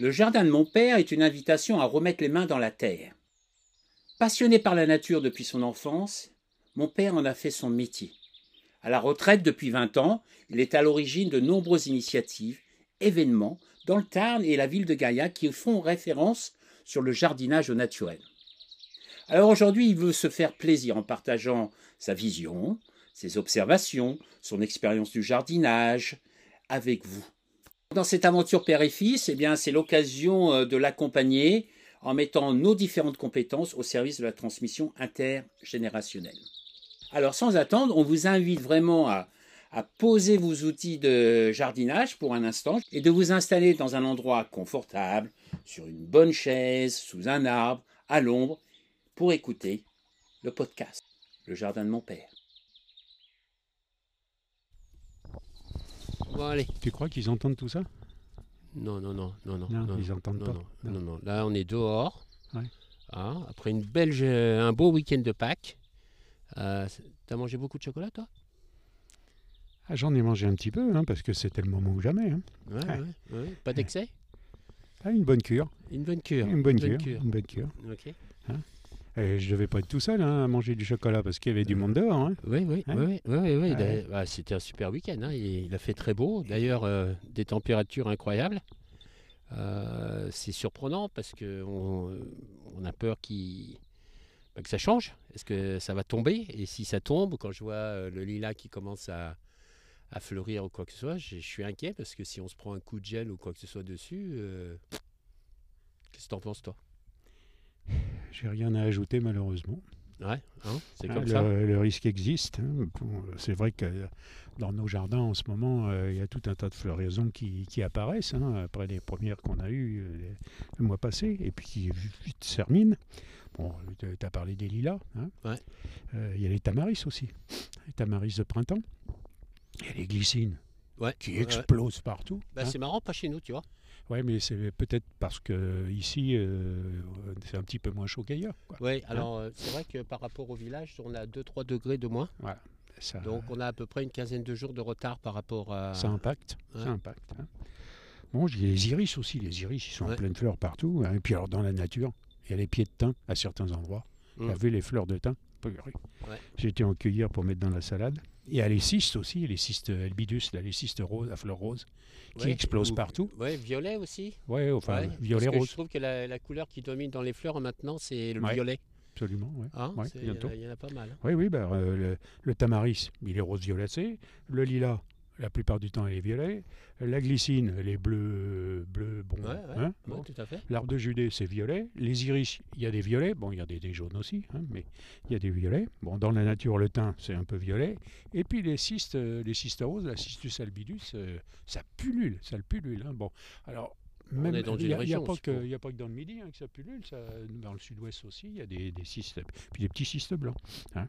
Le jardin de mon père est une invitation à remettre les mains dans la terre. Passionné par la nature depuis son enfance, mon père en a fait son métier. À la retraite depuis 20 ans, il est à l'origine de nombreuses initiatives, événements dans le Tarn et la ville de Gaillac qui font référence sur le jardinage au naturel. Alors aujourd'hui, il veut se faire plaisir en partageant sa vision, ses observations, son expérience du jardinage avec vous. Dans cette aventure père et fils, eh bien, c'est l'occasion euh, de l'accompagner en mettant nos différentes compétences au service de la transmission intergénérationnelle. Alors sans attendre, on vous invite vraiment à, à poser vos outils de jardinage pour un instant et de vous installer dans un endroit confortable, sur une bonne chaise, sous un arbre, à l'ombre, pour écouter le podcast, Le Jardin de mon Père. Bon, allez. Tu crois qu'ils entendent tout ça? Non, non, non, non, non. Non, ils entendent non, pas. non, Non. non, non. Là, on est dehors. Ouais. Hein, après une belle, un beau week-end de Pâques. Euh, T'as mangé beaucoup de chocolat, toi? Ah, J'en ai mangé un petit peu, hein, parce que c'était le moment ou jamais. hein. ouais, Ouais. Pas d'excès? Ah, une bonne cure. Une bonne cure. Une bonne Bonne cure. cure. Une bonne cure. Ok. Et je devais pas être tout seul hein, à manger du chocolat parce qu'il y avait du monde dehors. hein. Oui, oui, Hein oui, oui, oui, oui, oui. Ouais. Bah, C'était un super week-end. hein. Il, il a fait très beau. D'ailleurs, euh, des températures incroyables. Euh, c'est surprenant parce que on, a peur qu'il- bah, que ça change. Est-ce que ça va tomber? Et si ça tombe, quand je vois euh, le lilas qui commence à, à fleurir ou quoi que ce soit, je, je suis inquiet parce que si on se prend un coup de gel ou quoi que ce soit dessus, euh, qu'est-ce que t'en penses toi? J'ai rien à ajouter malheureusement. Ouais, hein, c'est Ah, comme le, ça. le risque existe. hein. C'est vrai que dans nos jardins en ce moment, euh, il y a tout un tas de floraisons qui, qui apparaissent hein, après les premières qu'on a eues euh, le mois passé et puis qui vite se terminent. Bon, tu as parlé des lilas. hein. Ouais. Euh, Il y a les tamaris aussi. Les tamaris de printemps. Il y a les glycines Ouais, qui explosent partout. Bah, c'est marrant, pas chez nous, tu vois. Ouais, mais c'est peut-être parce que ici, euh, c'est un petit peu moins chaud qu'ailleurs. Oui, alors euh, c'est vrai que par rapport au village, on a 2-3 degrés de moins. Ça, Donc on a à peu près une quinzaine de jours de retard par rapport à... ça impacte. Ouais. Ça impacte. hein. Bon, j'ai les iris aussi. Les iris, ils sont Ouais. en pleine fleur partout. hein. Et puis alors, dans la nature, il y a les pieds de thym à certains endroits. Mm. Vous avez les fleurs de thym? Été en cueillir pour mettre dans la salade. Il y a les cystes aussi, les cystes albidus, là, les cystes roses, à fleurs roses, qui Ouais, explosent ou- partout. Ouais, violet aussi. Ouais, enfin, Ouais, violet parce que rose, Je trouve que la, la couleur qui domine dans les fleurs maintenant, c'est le Ouais. violet. absolument. Hein, Ouais, c'est- bientôt. Il y en a pas mal. hein. Oui, oui, bah, euh, le, le tamaris, il est rose violacé. Le lilas, la plupart du temps, il est violet. La glycine, elle est bleue, bleu, bon. Ouais, ouais, hein, ouais, bon. tout à fait. L'arbre de Judée, c'est violet. Les iris, il y a des violets. Bon, il y a des, des jaunes aussi, hein, mais il y a des violets. Bon, dans la nature, le thym, c'est un peu violet. Et puis les cystes, euh, les cystes roses, la cystus albidus, euh, ça pullule, ça le pullule. hein. Bon, alors. On Même, est dans il une n'y a, a pas que dans le midi hein, que ça pullule. Ça, dans le sud-ouest aussi, il y a des, des cystes, puis des petits cystes blancs. hein.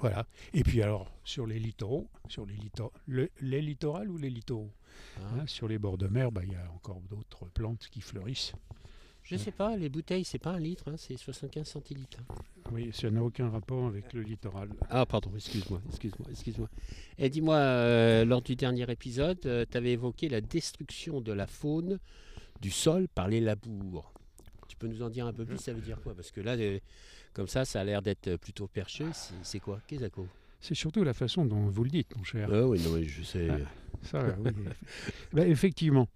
Voilà. Et puis alors, sur les littoraux, sur les, littor- le- les littorales ou les littoraux? Hein. hein, Sur les bords de mer, bah, il y a encore d'autres plantes qui fleurissent. Je sais pas, les bouteilles, c'est pas un litre, hein, c'est 75 centilitres. hein. Oui, ça n'a aucun rapport avec le littoral. Ah, pardon, excuse-moi, excuse-moi, excuse-moi. Et dis-moi, euh, lors du dernier épisode, tu avais évoqué la destruction de la faune du sol par les labours. Tu peux nous en dire un peu plus, ça veut dire quoi? Parce que là, euh, comme ça, ça a l'air d'être plutôt perché. C'est- C'est quoi? Ça C'est surtout la façon dont vous le dites, mon cher. Ah oui, non, je sais. Ah. Ça, oui. Ben, effectivement.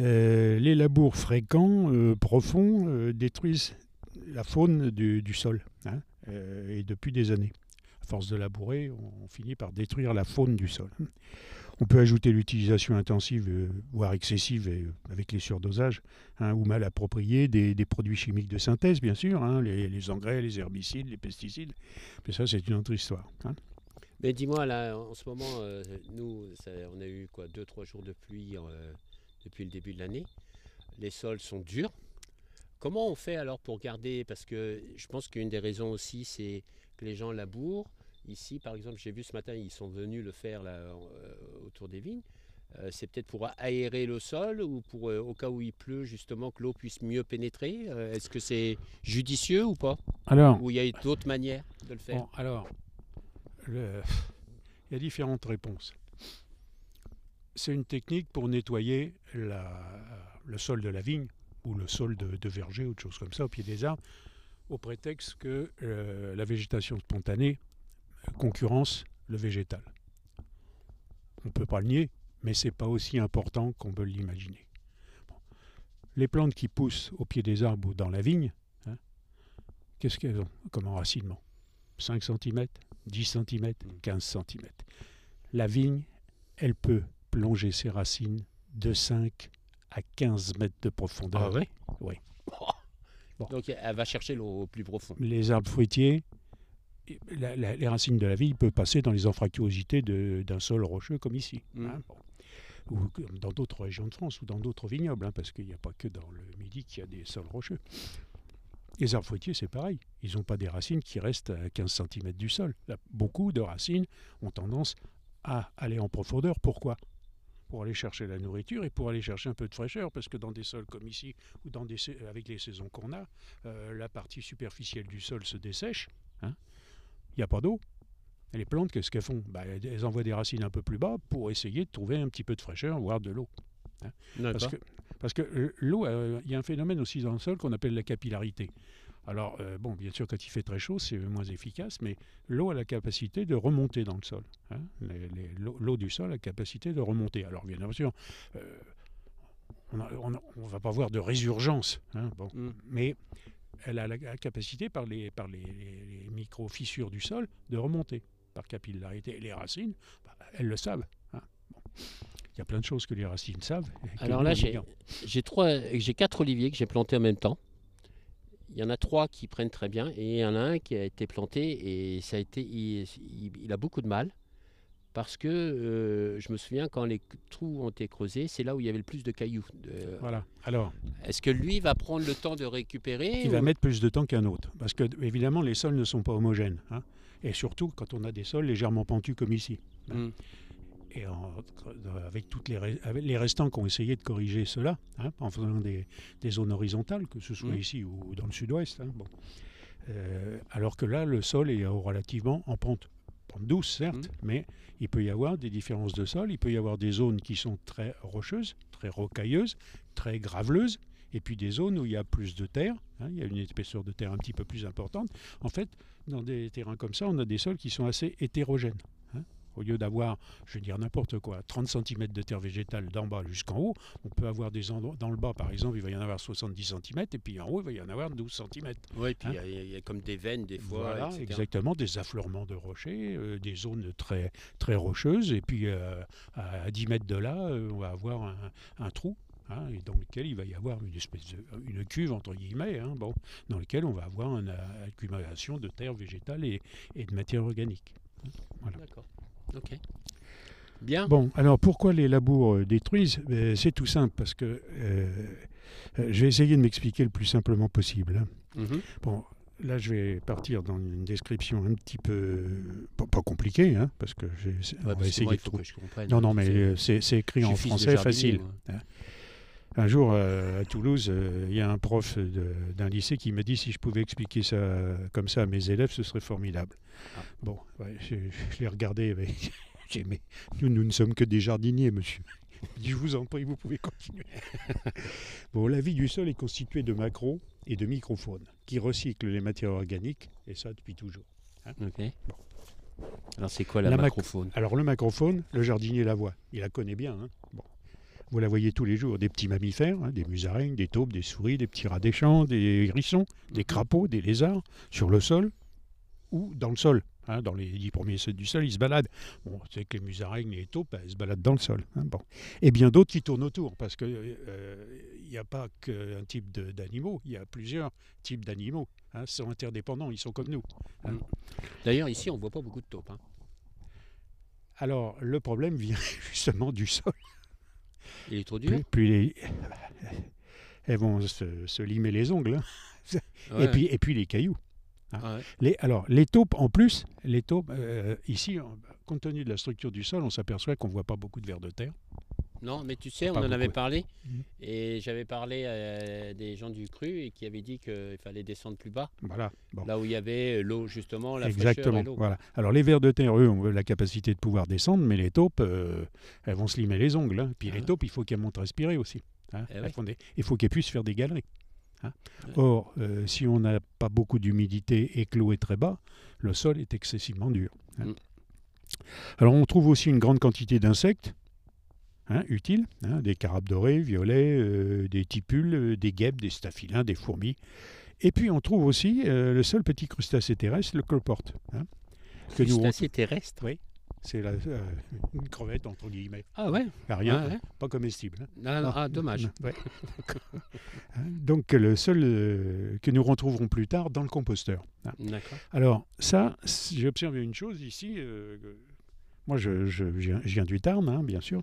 Euh, les labours fréquents, euh, profonds, euh, détruisent la faune du, du sol, hein, euh, et depuis des années. À force de labourer, on, on finit par détruire la faune du sol. On peut ajouter l'utilisation intensive, euh, voire excessive, euh, avec les surdosages, hein, ou mal appropriés, des, produits chimiques de synthèse, bien sûr, hein, les, engrais, les herbicides, les pesticides. Mais ça, c'est une autre histoire. hein. Mais dis-moi, là, en ce moment, euh, nous, on a eu quoi, deux, trois jours de pluie depuis le début de l'année. Les sols sont durs. Comment on fait alors pour garder? Parce que je pense qu'une des raisons aussi, c'est que les gens labourent. Ici, par exemple, j'ai vu ce matin, ils sont venus le faire là, euh, autour des vignes. Euh, c'est peut-être pour aérer le sol ou pour, euh, au cas où il pleut, justement, que l'eau puisse mieux pénétrer. Euh, Est-ce que c'est judicieux ou pas? Alors, Ou il y a d'autres manières de le faire? Bon, alors, le- il y a différentes réponses. C'est une technique pour nettoyer la- le sol de la vigne ou le sol de, de verger ou de choses comme ça au pied des arbres, au prétexte que la végétation spontanée concurrence le végétal. On ne peut pas le nier, mais c'est pas aussi important qu'on peut l'imaginer. Bon. Les plantes qui poussent au pied des arbres ou dans la vigne, hein, qu'est-ce qu'elles ont comme enracinement? 5 cm, 10 cm, 15 cm. La vigne, elle peut plonger ses racines de 5 à 15 mètres de profondeur. Ah ouais? Oui. Bon. Donc elle va chercher l'eau au plus profond. Les arbres fruitiers, la- la- les racines de la vigne peuvent passer dans les anfractuosités d'un sol rocheux comme ici. Mm. hein, bon. Ou dans d'autres régions de France ou dans d'autres vignobles, hein, parce qu'il n'y a pas que dans le Midi qu'il y a des sols rocheux. Les arbres fruitiers, c'est pareil. Ils n'ont pas des racines qui restent à 15 cm du sol. Là, beaucoup de racines ont tendance à aller en profondeur. Pourquoi? Pour aller chercher la nourriture et pour aller chercher un peu de fraîcheur, parce que dans des sols comme ici, ou dans des, avec les saisons qu'on a, euh, la partie superficielle du sol se dessèche. hein. Il n'y a pas d'eau. Les plantes, qu'est-ce qu'elles font? Bah, Elles envoient des racines un peu plus bas pour essayer de trouver un petit peu de fraîcheur, voire de l'eau. Parce que, parce que euh, l'eau, euh, il y a un phénomène aussi dans le sol qu'on appelle la capillarité. Alors, euh, bon, bien sûr, quand il fait très chaud, c'est moins efficace, mais l'eau a la capacité de remonter dans le sol. hein. L'eau l'eau du sol a la capacité de remonter. Alors, bien sûr, euh, on ne va pas voir de résurgence, hein, bon, Mm. mais elle a la, capacité, par les, par les, micro-fissures du sol, de remonter par capillarité. Et les racines, bah, elles le savent. hein. Bon. Il y a plein de choses que les racines savent. Alors là, j'ai ignore. j'ai trois, j'ai quatre oliviers que j'ai plantés en même temps. Il y en a trois qui prennent très bien et il y en a un qui a été planté et ça a été, il, il- il a beaucoup de mal parce que euh, je me souviens quand les trous ont été creusés, c'est là où il y avait le plus de cailloux. De- Voilà. Alors, Est-ce que lui va prendre le temps de récupérer il va mettre plus de temps qu'un autre? Parce que, évidemment, les sols ne sont pas homogènes. hein. Et surtout, quand on a des sols légèrement pentus comme ici. Mm. Et en- avec toutes les, avec les restants qui ont essayé de corriger cela, hein, en faisant des, des zones horizontales, que ce soit Mm. ici ou dans le sud-ouest. hein, bon. Euh, alors que là, le sol est relativement en pente. Pente douce, certes, mais il peut y avoir des différences de sol. Il peut y avoir des zones qui sont très rocheuses, très rocailleuses, très graveleuses, et puis des zones où il y a plus de terre, hein, il y a une épaisseur de terre un petit peu plus importante. En fait, dans des terrains comme ça, on a des sols qui sont assez hétérogènes. Au lieu d'avoir, je vais dire n'importe quoi, 30 cm de terre végétale d'en bas jusqu'en haut, on peut avoir des endroits, dans le bas par exemple, il va y en avoir 70 cm, et puis en haut, il va y en avoir 12 cm. Oui, puis Hein il y a- y, y comme des veines des fois. Voilà, etc. exactement, des affleurements de rochers, euh, des zones très, très rocheuses, et puis euh, à 10 mètres de là, euh, on va avoir un, un trou. hein, et dans lequel il va y avoir une espèce de une cuve entre guillemets, hein, bon, dans lequel on va avoir une accumulation de terre végétale et, et de matière organique. Ok. Bien. Bon, alors pourquoi les labours euh, détruisent? Ben, C'est tout simple, parce que euh, euh, je vais essayer de m'expliquer le plus simplement possible. hein. Mhm. Bon, là, je vais partir dans une description un petit peu pas, pas compliquée, hein, parce que j'ai- Ouais, essayer de trouver. que je comprenne. Non, non, mais C'est- écrit en français facile. Un jour, euh, à Toulouse, euh, il y a un prof d'un lycée qui m'a dit si je pouvais expliquer ça euh, comme ça à mes élèves, ce serait formidable. Ah. Bon, ouais, je, je l'ai regardé, mais j'ai mais nous, nous ne sommes que des jardiniers, monsieur. Je vous en prie, vous pouvez continuer. bon, la vie du sol est constituée de macro et de microfaune qui recyclent les matières organiques, et ça depuis toujours. Ok. Alors c'est quoi la, La mac- macrofaune Alors le macrofaune, le jardinier la voit, il la connaît bien. hein. Bon. Vous la voyez tous les jours, des petits mammifères, hein, des musaraignes, des taupes, des souris, des petits rats des champs, des hérissons, des Mhm. crapauds, des lézards, sur le sol ou dans le sol. hein, dans les dix premiers ceux du sol, ils se baladent. Bon, c'est que les musaraignes et les taupes, elles se baladent dans le sol. hein, bon. Et bien d'autres qui tournent autour, parce qu'il n'y a pas qu'un type d'animaux, il y a plusieurs types d'animaux. hein, ils sont interdépendants, ils sont comme nous. D'ailleurs, ici, on voit pas beaucoup de taupes. Alors, le problème vient justement du sol. Il est trop dur. Plus, plus les... Elles vont se, se limer les ongles. hein. Ouais. Et, puis, et puis les cailloux. Ouais. Les, alors, les taupes, en plus, les taupes, euh, ici, compte tenu de la structure du sol, on s'aperçoit qu'on ne voit pas beaucoup de vers de terre. Non, mais tu sais, on Pas en avait parlé Mhm. et j'avais parlé à des gens du cru et qui avaient dit qu'il fallait descendre plus bas, Voilà. Bon. là où il y avait l'eau justement, la Exactement. et. Voilà. Alors les vers de terre, eux, ont la capacité de pouvoir descendre, mais les taupes, euh, elles vont se limer les ongles. hein. Puis les Ah. taupes, il faut qu'elles montent respirer aussi. hein. Eh oui. des- Il faut qu'elles puissent faire des galeries. hein. Ouais. Or, euh, si on n'a pas beaucoup d'humidité et que l'eau est très bas, le sol est excessivement dur. hein. Mm. Alors on trouve aussi une grande quantité d'insectes. Hein, utiles, hein, des carabes dorées, violets, euh, des tipules, euh, des guêpes, des staphylins, des fourmis. Et puis on trouve aussi euh, le seul petit crustacé terrestre, le cloporte. hein, que nous Crustacé terrestre? c'est la- euh, une crevette, entre guillemets. Ah ouais, rien, Ah ouais? pas comestible. hein. Non, non, ah, dommage. Ouais. Hein, Donc le seul euh, que nous retrouverons plus tard dans le composteur. hein. D'accord. Alors ça, j'ai observé une chose ici. euh, moi, je, je viens, je viens du Tarn, hein, bien sûr.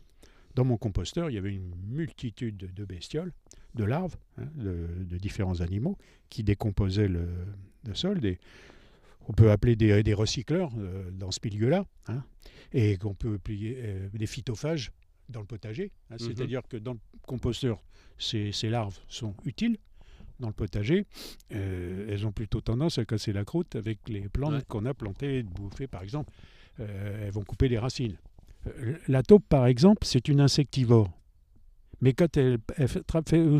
Dans mon composteur, il y avait une multitude de- bestioles, de larves, hein, de, de différents animaux qui décomposaient le, le sol. Des, on peut appeler des, des recycleurs euh, dans ce milieu-là, hein, et qu'on peut appeler euh, des phytophages dans le potager. hein. Mhm. C'est-à-dire que dans le composteur, ces, ces larves sont utiles. Dans le potager, euh, elles ont plutôt tendance à casser la croûte avec les plantes Ouais. qu'on a plantées et de bouffer, par exemple. Elles vont couper les racines. Euh, La taupe, par exemple, c'est une insectivore. Mais quand elle, elle fait,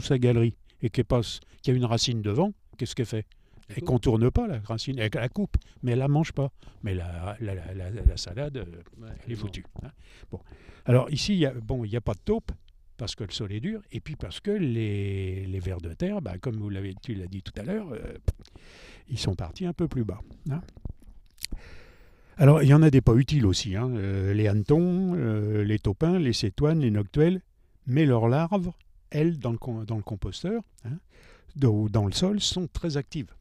sa galerie et qu'elle passe, qu'il y a une racine devant, qu'est-ce qu'elle fait? Elle contourne pas la racine, elle la coupe, mais elle la mange pas. Mais la, la, la- la- la salade, euh, Ouais, elle est foutue. hein. Bon. Alors ici, il bon, n'y a pas de taupe parce que le sol est dur, et puis parce que les, les vers de terre, bah, comme vous l'avez, tu l'as dit tout à l'heure, euh, ils sont partis un peu plus bas. hein. Alors il y en a des pas utiles aussi, hein, euh, les hannetons, euh, les taupins, les cétoines, les noctuelles, mais leurs larves, elles, dans le, dans le composteur, hein, dans, dans le sol, sont très actives.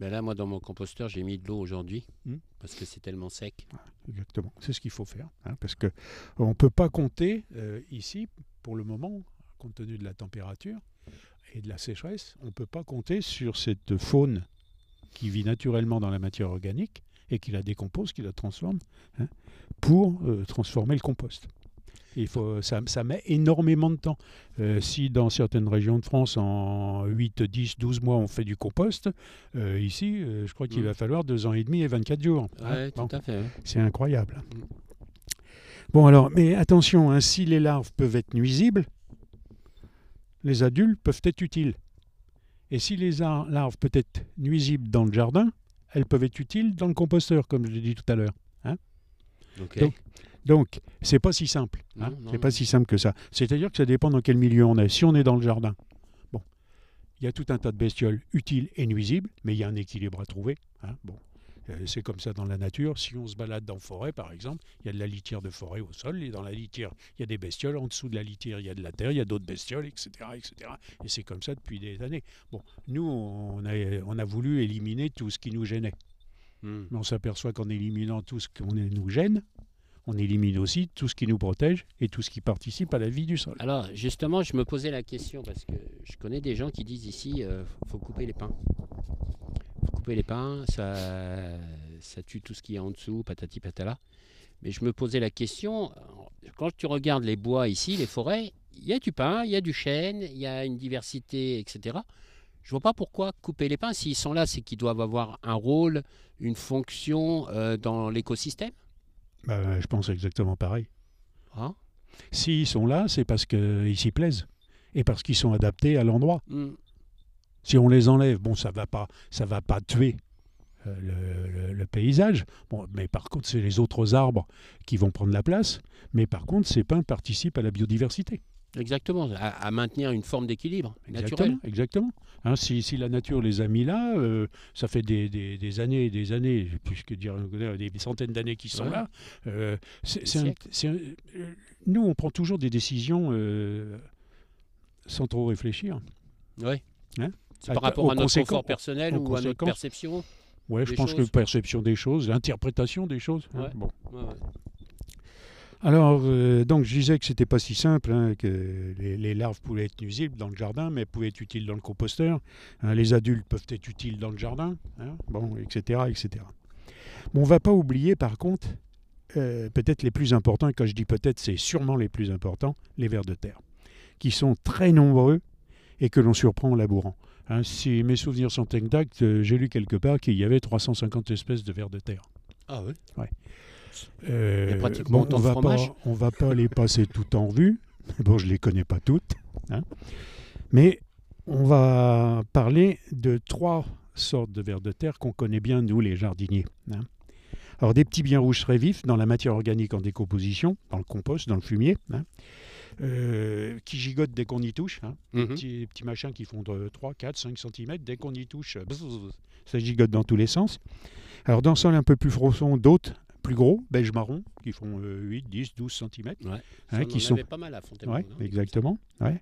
Ben là, moi, dans mon composteur, j'ai mis de l'eau aujourd'hui Hmm. parce que c'est tellement sec. Exactement, c'est ce qu'il faut faire. hein, parce que on ne peut pas compter euh, ici, pour le moment, compte tenu de la température et de la sécheresse, on ne peut pas compter sur cette faune qui vit naturellement dans la matière organique et qui la décompose, qui la transforme, hein, pour euh, transformer le compost. Il faut, ça, ça met énormément de temps. Euh, si dans certaines régions de France, en 8, 10, 12 mois, on fait du compost, euh, ici, euh, je crois qu'il Mm. va falloir 2 ans et demi et 24 jours. hein. Bon. à fait. C'est incroyable. Mm. Bon alors, mais attention, hein, si les larves peuvent être nuisibles, les adultes peuvent être utiles. Et si les ar- larves peuvent être nuisibles dans le jardin, elles peuvent être utiles dans le composteur, comme je l'ai dit tout à l'heure. Ok. Donc, Donc, c'est pas si simple. hein. Non, non, c'est pas non. si simple que ça. C'est-à-dire que ça dépend dans quel milieu on est. Si on est dans le jardin, bon, il y a tout un tas de bestioles utiles et nuisibles, mais il y a un équilibre à trouver. hein. Bon, c'est comme ça dans la nature. Si on se balade dans la forêt, par exemple, il y a de la litière de forêt au sol, et dans la litière, il y a des bestioles. En dessous de la litière, il y a de la terre, il y a d'autres bestioles, etc., etc. Et c'est comme ça depuis des années. Bon, nous, on a, on a voulu éliminer tout ce qui nous gênait. Hmm. Mais on s'aperçoit qu'en éliminant tout ce qui nous gêne, on élimine aussi tout ce qui nous protège et tout ce qui participe à la vie du sol. Alors, justement, je me posais la question parce que je connais des gens qui disent ici euh, faut couper les pins. Couper les pins, ça, ça tue tout ce qui est en dessous, patati patala. Mais je me posais la question quand tu regardes les bois ici, les forêts, il y a du pin, il y a du chêne, il y a une diversité, etc. Je vois pas pourquoi couper les pins. S'ils sont là, c'est qu'ils doivent avoir un rôle, une fonction euh, dans l'écosystème? Bah, je pense exactement pareil. Hein S'ils sont là, c'est parce qu'ils s'y plaisent et parce qu'ils sont adaptés à l'endroit. Hmm. Si on les enlève, bon, ça va pas, ça va pas tuer euh, le, le- le paysage. Bon, mais par contre, c'est les autres arbres qui vont prendre la place. Mais par contre, ces pins participent à la biodiversité. Exactement, à, à maintenir une forme d'équilibre naturel. Exactement. Hein, si, si la nature les a mis là, euh, ça fait des, des- des années et des années, plus que dire des centaines d'années qu'ils sont Ouais. là. Euh, un- un- nous, on prend toujours des décisions euh, sans trop réfléchir. Oui. Hein? C'est par rapport à notre confort personnel ou à notre perception. Ouais, je pense choses. que perception des choses, interprétation des choses. hein, bon. Ouais, ouais. Alors, euh, donc, je disais que c'était pas si simple, hein, que les, les larves pouvaient être nuisibles dans le jardin, mais pouvaient être utiles dans le composteur. Hein, les adultes peuvent être utiles dans le jardin, bon, etc., etc. Bon, on va pas oublier, par contre, euh, peut-être les plus importants, et quand je dis peut-être, c'est sûrement les plus importants, les vers de terre, qui sont très nombreux et que l'on surprend en labourant. Hein, si mes souvenirs sont exacts, euh, j'ai lu quelque part qu'il y avait 350 espèces de vers de terre. Ah oui Euh, a pratiquement autant on va fromage. pas, on va pas les passer toutes en revue. Bon, je les connais pas toutes, hein. mais on va parler de trois sortes de vers de terre qu'on connaît bien nous les jardiniers. hein. Alors des petits biens rouges très vifs dans la matière organique en décomposition, dans le compost, dans le fumier, hein, euh, qui gigotent dès qu'on y touche. hein. Mhm. petits, petits machins qui font de 3, 4, 5 cm. Dès qu'on y touche, bzzz, ça gigote dans tous les sens. Alors, dans sol un peu plus profond, d'autres plus gros, beige marron, qui font euh, 8, 10, 12 cm. Ouais. Hein, qui en sont- pas mal à Fontainebleau. Ouais, exactement. ouais.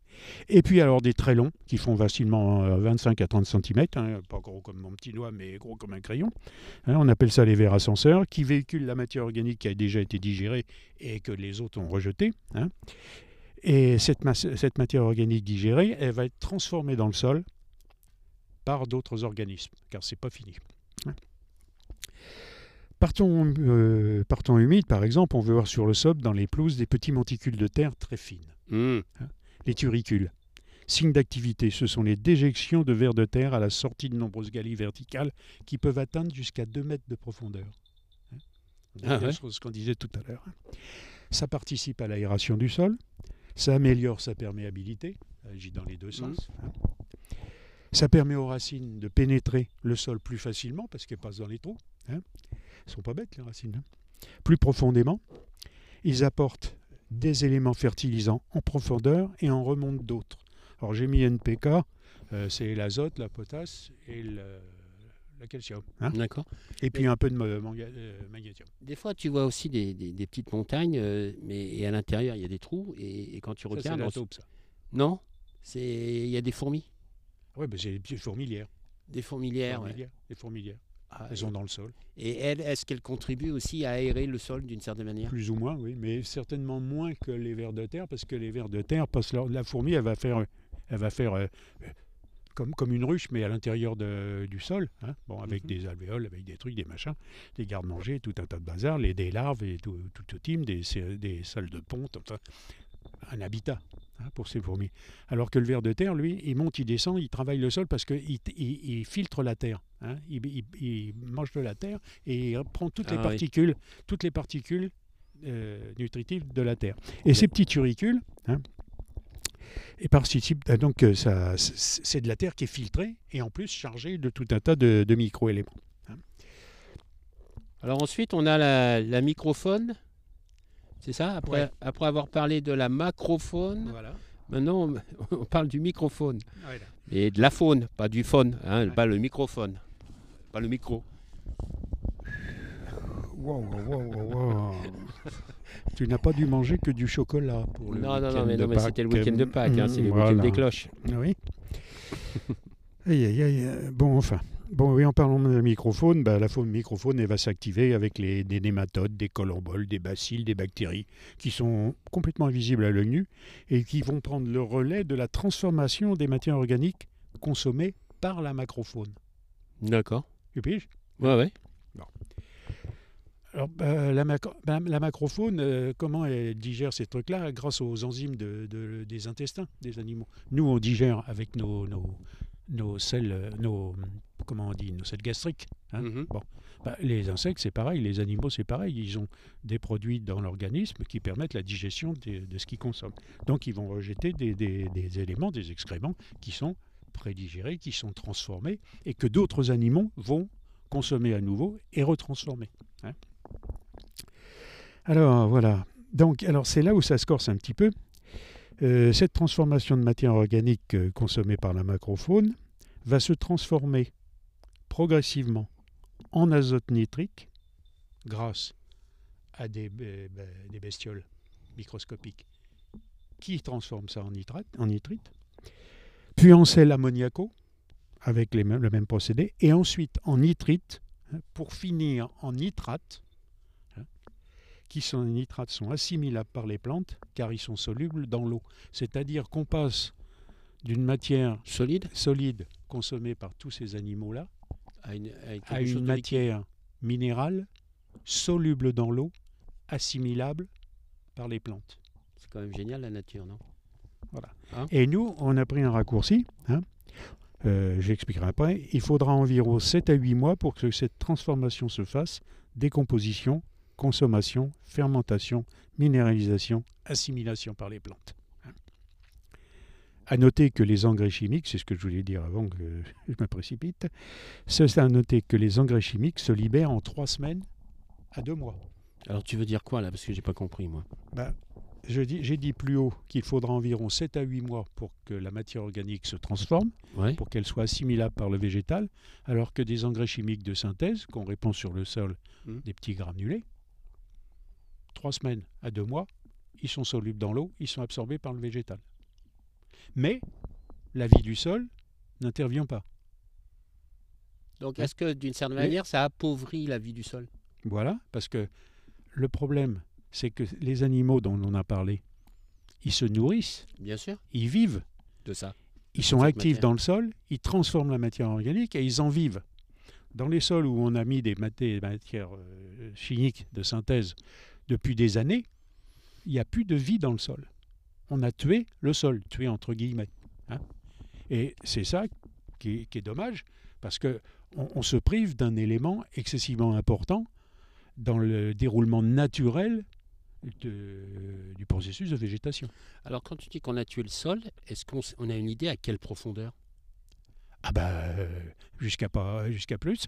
Et puis, alors, des très longs, qui font facilement euh, 25 à 30 cm. pas gros comme mon petit doigt, mais gros comme un crayon. Hein, on appelle ça les vers ascenseurs, qui véhiculent la matière organique qui a déjà été digérée et que les autres ont rejetée. Hein. Et cette, masse- cette matière organique digérée, elle va être transformée dans le sol par d'autres organismes, car c'est pas fini. hein. Par temps, euh, humide, par exemple, on veut voir sur le sol, dans les pelouses, des petits monticules de terre très fines, Mhm. les turicules. Signe d'activité, ce sont les déjections de vers de terre à la sortie de nombreuses galeries verticales qui peuvent atteindre jusqu'à 2 mètres de profondeur. Hein. Ah ouais. ce qu'on disait tout à l'heure. hein. Ça participe à l'aération du sol, ça améliore sa perméabilité, agit dans les deux sens. hein. Ça permet aux racines de pénétrer le sol plus facilement parce qu'elles passent dans les trous. Hein. Elles sont pas bêtes les racines. hein. Plus profondément, ils apportent des éléments fertilisants en profondeur et en remontent d'autres. Alors j'ai mis NPK, euh, c'est l'azote, la potasse et le, calcium. hein. D'accord. Et puis un peu de ma- manga- euh, magnésium. Des fois, tu vois aussi des, des- des petites montagnes, euh, mais et à l'intérieur, il y a des trous. Et, et quand tu Ça, c'est regardes. la taupe, ça. Non Il y a des fourmis. Ouais, bah, c'est des fourmilières. Des fourmilières. ouais. Fourmilières, Des fourmilières. Ah, Elles sont dans le sol. et elles, est-ce qu'elles contribuent aussi à aérer le sol d'une certaine manière? Plus ou moins, oui, mais certainement moins que les vers de terre, parce que les vers de terre, passent leur- la fourmi, elle va faire, elle va faire euh, comme, comme une ruche, mais à l'intérieur du sol, hein, bon, avec Mhm. des alvéoles, avec des trucs, des machins, des gardes-manger, tout un tas de bazar, les, des larves et tout, tout le team, des, des salles de ponte, enfin, un habitat hein, pour ces fourmis. Alors que le ver de terre, lui, il monte, il descend, il travaille le sol parce qu'il il, il filtre la terre. hein. Il, il- il mange de la terre et il prend toutes les Ah oui. particules, toutes les particules euh, nutritives de la terre. Et ces petits turicules, hein, et participent, ah, donc euh, ça, c'est de la terre qui est filtrée et en plus chargée de tout un tas de, de micro-éléments. Alors ensuite, on a la, la microfaune. C'est ça après, Ouais. après avoir parlé de la macrofaune, Voilà. maintenant on, on parle du microfaune. Et de la faune, pas du faune, hein, Ouais. pas le microphone. Pas le micro. Wow, wow, wow, wow. Tu n'as pas dû manger que du chocolat pour le Non, non, non, mais, non, mais c'était le week-end de Pâques, hein, c'est le week-end des cloches. Oui. aïe, aïe, aïe. euh, Bon, enfin. Bon, oui, en parlant de la microfaune, bah, la faune microfaune, elle va s'activer avec les, des nématodes, des colomboles, des bacilles, des bactéries, qui sont complètement invisibles à l'œil nu et qui vont prendre le relais de la transformation des matières organiques consommées par la macrofaune. D'accord. Tu piges? Ouais, ouais. Alors, bah, la, macro- bah, la macrofaune, euh, comment elle digère ces trucs-là Grâce aux enzymes de- de- des intestins des animaux? Nous, on digère avec nos, nos, nos selles, euh, nos, comment on dit, nos selles gastriques. hein. Mhm. Bah, les insectes, c'est pareil, les animaux, c'est pareil. Ils ont des produits dans l'organisme qui permettent la digestion de, de ce qu'ils consomment. Donc, ils vont rejeter des, des- des éléments, des excréments qui sont prédigérés, qui sont transformés et que d'autres animaux vont consommer à nouveau et retransformer. hein. Alors, voilà. Donc, alors c'est là où ça se corse un petit peu. Euh, cette transformation de matière organique euh, consommée par la macrofaune va se transformer progressivement en azote nitrique grâce à des, be- be- des bestioles microscopiques qui transforment ça en nitrate, en nitrite, puis en sel ammoniaco avec le même procédé, et ensuite en nitrite pour finir en nitrate, qui sont les nitrates sont assimilables par les plantes car ils sont solubles dans l'eau. C'est-à-dire qu'on passe d'une matière Solide solide consommée par tous ces animaux-là à une, à à de matière minérale soluble dans l'eau assimilable par les plantes. C'est quand même génial la nature, non? Et nous, on a pris un raccourci. hein. Euh, J'expliquerai après. Il faudra environ 7 à 8 mois pour que cette transformation se fasse. Décomposition, consommation, fermentation, minéralisation, assimilation par les plantes. À noter que les engrais chimiques, c'est ce que je voulais dire avant que je me précipite, c'est à noter que les engrais chimiques se libèrent en 3 semaines à 2 mois. Alors tu veux dire quoi là Parce que j'ai pas compris moi? Bah, J'ai dit plus haut qu'il faudra environ 7 à 8 mois pour que la matière organique se transforme, Ouais. pour qu'elle soit assimilable par le végétal, alors que des engrais chimiques de synthèse, qu'on répand sur le sol, Mhm. des petits granulés, 3 semaines à 2 mois, ils sont solubles dans l'eau, ils sont absorbés par le végétal. Mais la vie du sol n'intervient pas. Donc est-ce que d'une certaine Mais- manière ça appauvrit la vie du sol? Voilà, parce que le problème, c'est que les animaux dont on a parlé, ils se nourrissent, Bien sûr, ils vivent, de ça. ils sont actifs matière. dans le sol, ils transforment la matière organique et ils en vivent. Dans les sols où on a mis des matières euh, chimiques de synthèse depuis des années, il n'y a plus de vie dans le sol. On a tué le sol, tué entre guillemets. hein. Et c'est ça qui est, qui est dommage, parce que on, se prive d'un élément excessivement important dans le déroulement naturel de- du processus de végétation. Alors quand tu dis qu'on a tué le sol, est-ce qu'on a une idée à quelle profondeur? Ah euh, jusqu'à pas jusqu'à plus.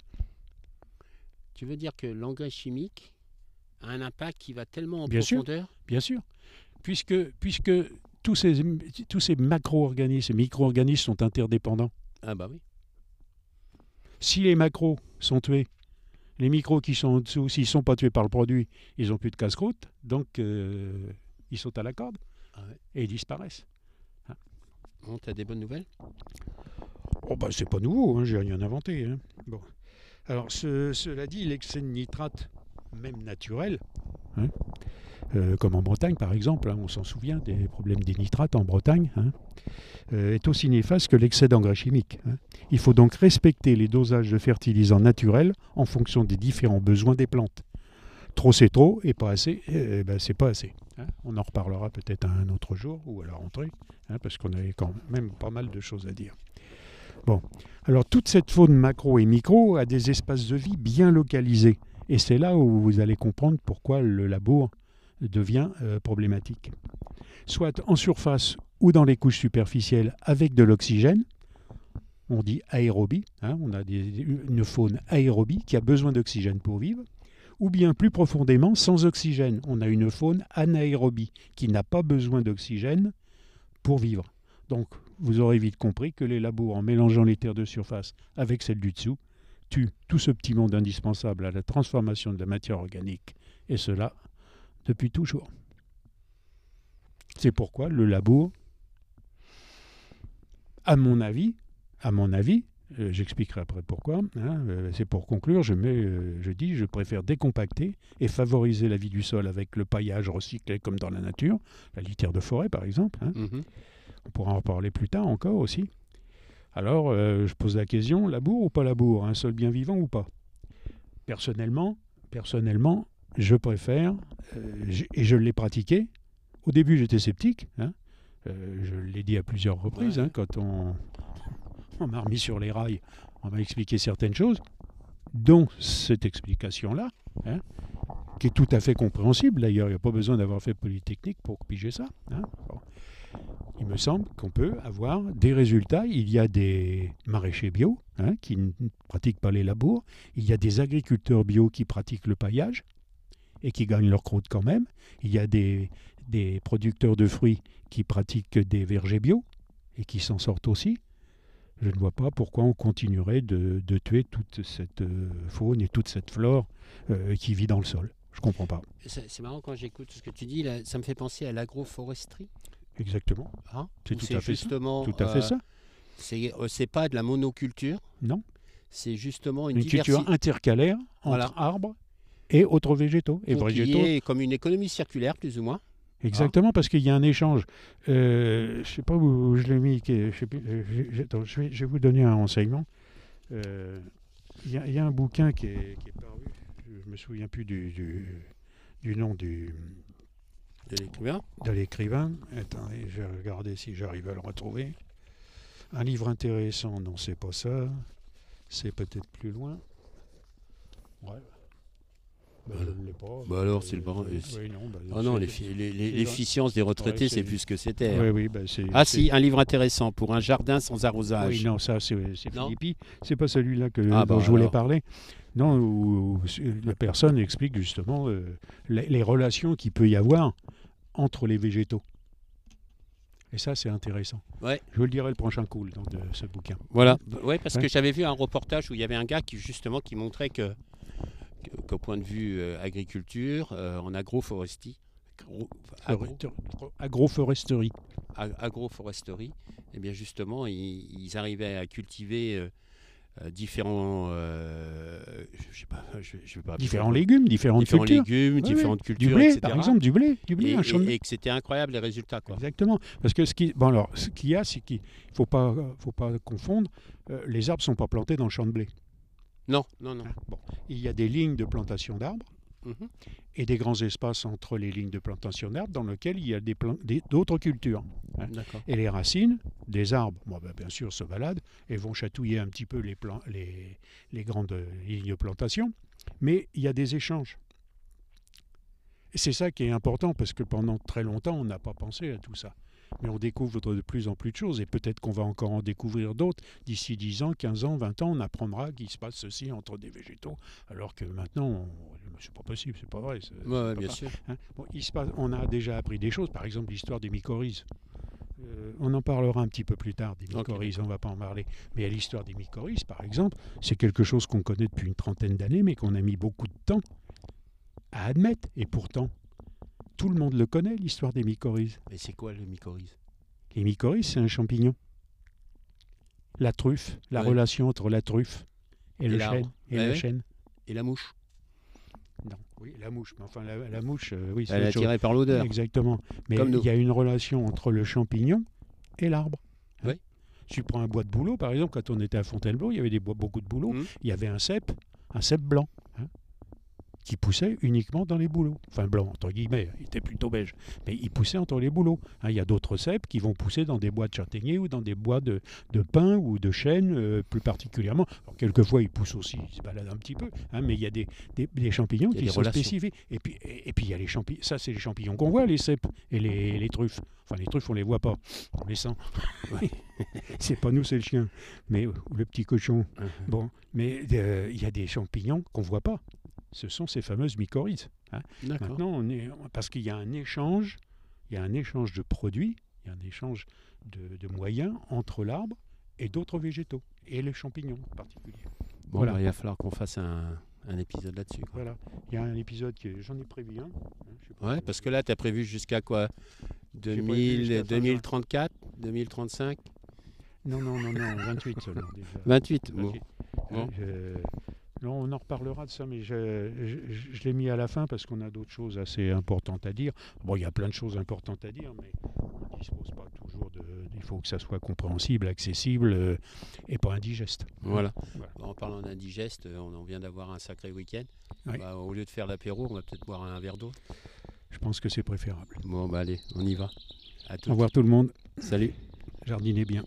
Tu veux dire que l'engrais chimique a un impact qui va tellement en Bien sûr. profondeur Bien sûr. Puisque, puisque tous ces, tous ces macro-organismes et micro-organismes sont interdépendants. Ah bah oui. Si les macros sont tués, les micros qui sont en dessous, s'ils ne sont pas tués par le produit, ils n'ont plus de casse-croûte, donc euh, ils sautent à la corde Ah ouais. et ils disparaissent. Bon, t'as des bonnes nouvelles? Oh bah c'est pas nouveau, hein, j'ai rien inventé. hein. Bon. Alors ce- cela dit, l'excès de nitrate, même naturel, hein, euh, comme en Bretagne par exemple, hein, on s'en souvient des problèmes des nitrates en Bretagne, hein, euh, est aussi néfaste que l'excès d'engrais chimiques. hein. Il faut donc respecter les dosages de fertilisants naturels en fonction des différents besoins des plantes. Trop c'est trop et pas assez, eh ben, c'est pas assez. On en reparlera peut-être un autre jour ou à la rentrée, parce qu'on avait quand même pas mal de choses à dire. Bon, alors toute cette faune macro et micro a des espaces de vie bien localisés. Et c'est là où vous allez comprendre pourquoi le labour devient euh, problématique. Soit en surface ou dans les couches superficielles avec de l'oxygène, on dit aérobie, hein, on a une faune aérobie qui a besoin d'oxygène pour vivre, ou bien plus profondément sans oxygène, on a une faune anaérobie qui n'a pas besoin d'oxygène pour vivre. Donc vous aurez vite compris que les labours, en mélangeant les terres de surface avec celles du dessous, tuent tout ce petit monde indispensable à la transformation de la matière organique, et cela depuis toujours. C'est pourquoi le labour, à mon avis, à mon avis, euh, j'expliquerai après pourquoi, hein, euh, c'est pour conclure, je, mets, euh, je dis, je préfère décompacter et favoriser la vie du sol avec le paillage recyclé comme dans la nature, la litière de forêt par exemple, hein, Mhm. on pourra en reparler plus tard encore aussi. Alors, euh, je pose la question, labour ou pas labour Un sol bien vivant ou pas? Personnellement, personnellement, je préfère, euh, et je l'ai pratiqué. Au début, j'étais sceptique. hein. Euh, je l'ai dit à plusieurs reprises. Hein, quand on, on m'a remis sur les rails, on m'a expliqué certaines choses, dont cette explication-là, hein, qui est tout à fait compréhensible d'ailleurs. Il n'y a pas besoin d'avoir fait Polytechnique pour piger ça. hein. Il me semble qu'on peut avoir des résultats. Il y a des maraîchers bio hein, qui ne pratiquent pas les labours. Il y a des agriculteurs bio qui pratiquent le paillage et qui gagnent leur croûte quand même. Il y a des, des producteurs de fruits qui pratiquent des vergers bio et qui s'en sortent aussi. Je ne vois pas pourquoi on continuerait de, de tuer toute cette euh, faune et toute cette flore euh, qui vit dans le sol. Je comprends pas. C'est marrant quand j'écoute ce que tu dis, ça me fait penser à l'agroforesterie. Exactement. hein, C'est tout à fait ça. justement, Tout à fait euh, ça. C'est euh, pas de la monoculture. Non. C'est justement une, Une culture intercalaire entre Voilà. arbres et autres végétaux. Et y végétaux, ait comme une économie circulaire, plus ou moins. Exactement, parce qu'il y a un échange. Euh, je ne sais pas où je l'ai mis. est- Je, sais plus, euh, attends, je vais, je vais vous donner un renseignement. Euh, Il y, a- il y a un bouquin qui est, qui est paru, je ne me souviens plus du, du- du nom du, De l'écrivain de l'écrivain. Attendez, je vais regarder si j'arrive à le retrouver. Un livre intéressant, non, c'est pas ça. C'est peut-être plus loin. Ouais. Ben, je ne l'ai pas. Bah alors, c'est le Euh, oui, non, Oh non, l'efficience des retraités, c'est plus ce que c'était. Oui, hein. oui, ben. Ah si, un livre intéressant pour un jardin sans arrosage. Oui, non, ça c'est Philippi. C'est pas celui-là que Ah, dont bah, je voulais alors. parler. Non, où, où la personne explique justement euh, les, les relations qu'il peut y avoir entre les végétaux. Et ça, c'est intéressant. Ouais. Je vous le dirai le prochain coup donc, de ce bouquin. Voilà, ouais, parce Ouais. que j'avais vu un reportage où il y avait un gars qui justement qui montrait que qu'au point de vue euh, agriculture, euh, en agroforesterie, agro- agro- Forester- Agroforesterie. ag- agroforesterie, eh bien justement, ils, ils arrivaient à cultiver euh, différents, euh, je sais pas, je, je vais pas Différents légumes, différentes différents cultures. légumes, Oui, différentes oui. cultures, Du blé, etc. par exemple, du blé. Du blé, et, un et- que c'était incroyable les résultats, quoi. Exactement. Parce que ce qui, bon alors, ce qu'il y a, c'est qu'il faut pas, faut pas confondre. euh, les arbres sont pas plantés dans le champ de blé. Non, non, non. Bon, il y a des lignes de plantation d'arbres. Mhm. et des grands espaces entre les lignes de plantation d'arbres dans lesquels il y a des plan- des- d'autres cultures. Hein. Et les racines des arbres, bon, ben, bien sûr, se baladent et vont chatouiller un petit peu les, plans- les, les grandes lignes de plantation, mais il y a des échanges. Et c'est ça qui est important parce que pendant très longtemps, on n'a pas pensé à tout ça. Mais on découvre de plus en plus de choses et peut-être qu'on va encore en découvrir d'autres. D'ici 10 ans, 15 ans, 20 ans, on apprendra qu'il se passe ceci entre des végétaux, alors que maintenant, on- c'est pas possible, c'est pas vrai. Ouais, bien pas. sûr. Hein. Bon, il se passe, on a déjà appris des choses, par exemple l'histoire des mycorhizes. Euh, on en parlera un petit peu plus tard des mycorhizes, on ne va pas en parler. Mais à l'histoire des mycorhizes, par exemple, c'est quelque chose qu'on connaît depuis une trentaine d'années, mais qu'on a mis beaucoup de temps à admettre. Et pourtant, tout le monde le connaît, l'histoire des mycorhizes. Mais c'est quoi le mycorhize? Les mycorhizes, c'est un champignon. La truffe, la Ouais. relation entre la truffe et, Et le chêne. Et Ouais, le ouais. chêne. Et la mouche? Non, oui, la mouche. Mais enfin, la, la mouche, euh, oui, c'est Elle est attirée par l'odeur. Exactement. Mais il y a une relation entre le champignon et l'arbre. Hein. Oui. Tu prends un bois de bouleau, par exemple, quand on était à Fontainebleau, il y avait des bois, beaucoup de bouleaux. Mhm. Il y avait un cep, un cep blanc, qui poussait uniquement dans les bouleaux. Enfin, blanc, entre guillemets, il était plutôt beige. Mais il poussait entre les bouleaux. hein. il y a d'autres ceps qui vont pousser dans des bois de châtaignier ou dans des bois de, de pin ou de chêne, euh, plus particulièrement. Alors, quelquefois, ils poussent aussi, ils se baladent un petit peu. hein, mais il y a des, des- des champignons qui des sont relations. spécifiques. Et puis, et, et puis il y a les champignons. Ça, c'est les champignons qu'on voit, les cèpes et les, les truffes. Enfin, les truffes, on les voit pas. On les sent. c'est pas nous, c'est le chien. Mais, ou le petit cochon. Mhm. Bon, mais euh, il y a des champignons qu'on ne voit pas. Ce sont ces fameuses mycorhizes. hein. Maintenant, on est, parce qu'il y a un échange, il y a un échange de produits, il y a un échange de, de moyens entre l'arbre et d'autres végétaux, et les champignons en particulier. Bon, Voilà. bah, il va falloir qu'on fasse un, un épisode là-dessus. Voilà. Il y a un épisode que j'en ai prévu un. hein, Ouais, parce que là, tu as prévu jusqu'à quoi? Prévu 2000, jusqu'à fin juin. 2034 2035 Non, non, non, non, 28 seulement déjà. 28 bon. 28. Bon. Je- Non, on en reparlera de ça, mais je, je- je- je l'ai mis à la fin parce qu'on a d'autres choses assez importantes à dire. Bon, il y a plein de choses importantes à dire, mais on ne dispose pas toujours de. Il faut que ça soit compréhensible, accessible euh, et pas indigeste. Voilà. Voilà. En parlant d'indigeste, on en vient d'avoir un sacré week-end. Oui. Bah, au lieu de faire l'apéro, on va peut-être boire un verre d'eau. Je pense que c'est préférable. Bon, bah allez, on y va. À tout. Au revoir tout le monde. Salut. Jardinez bien.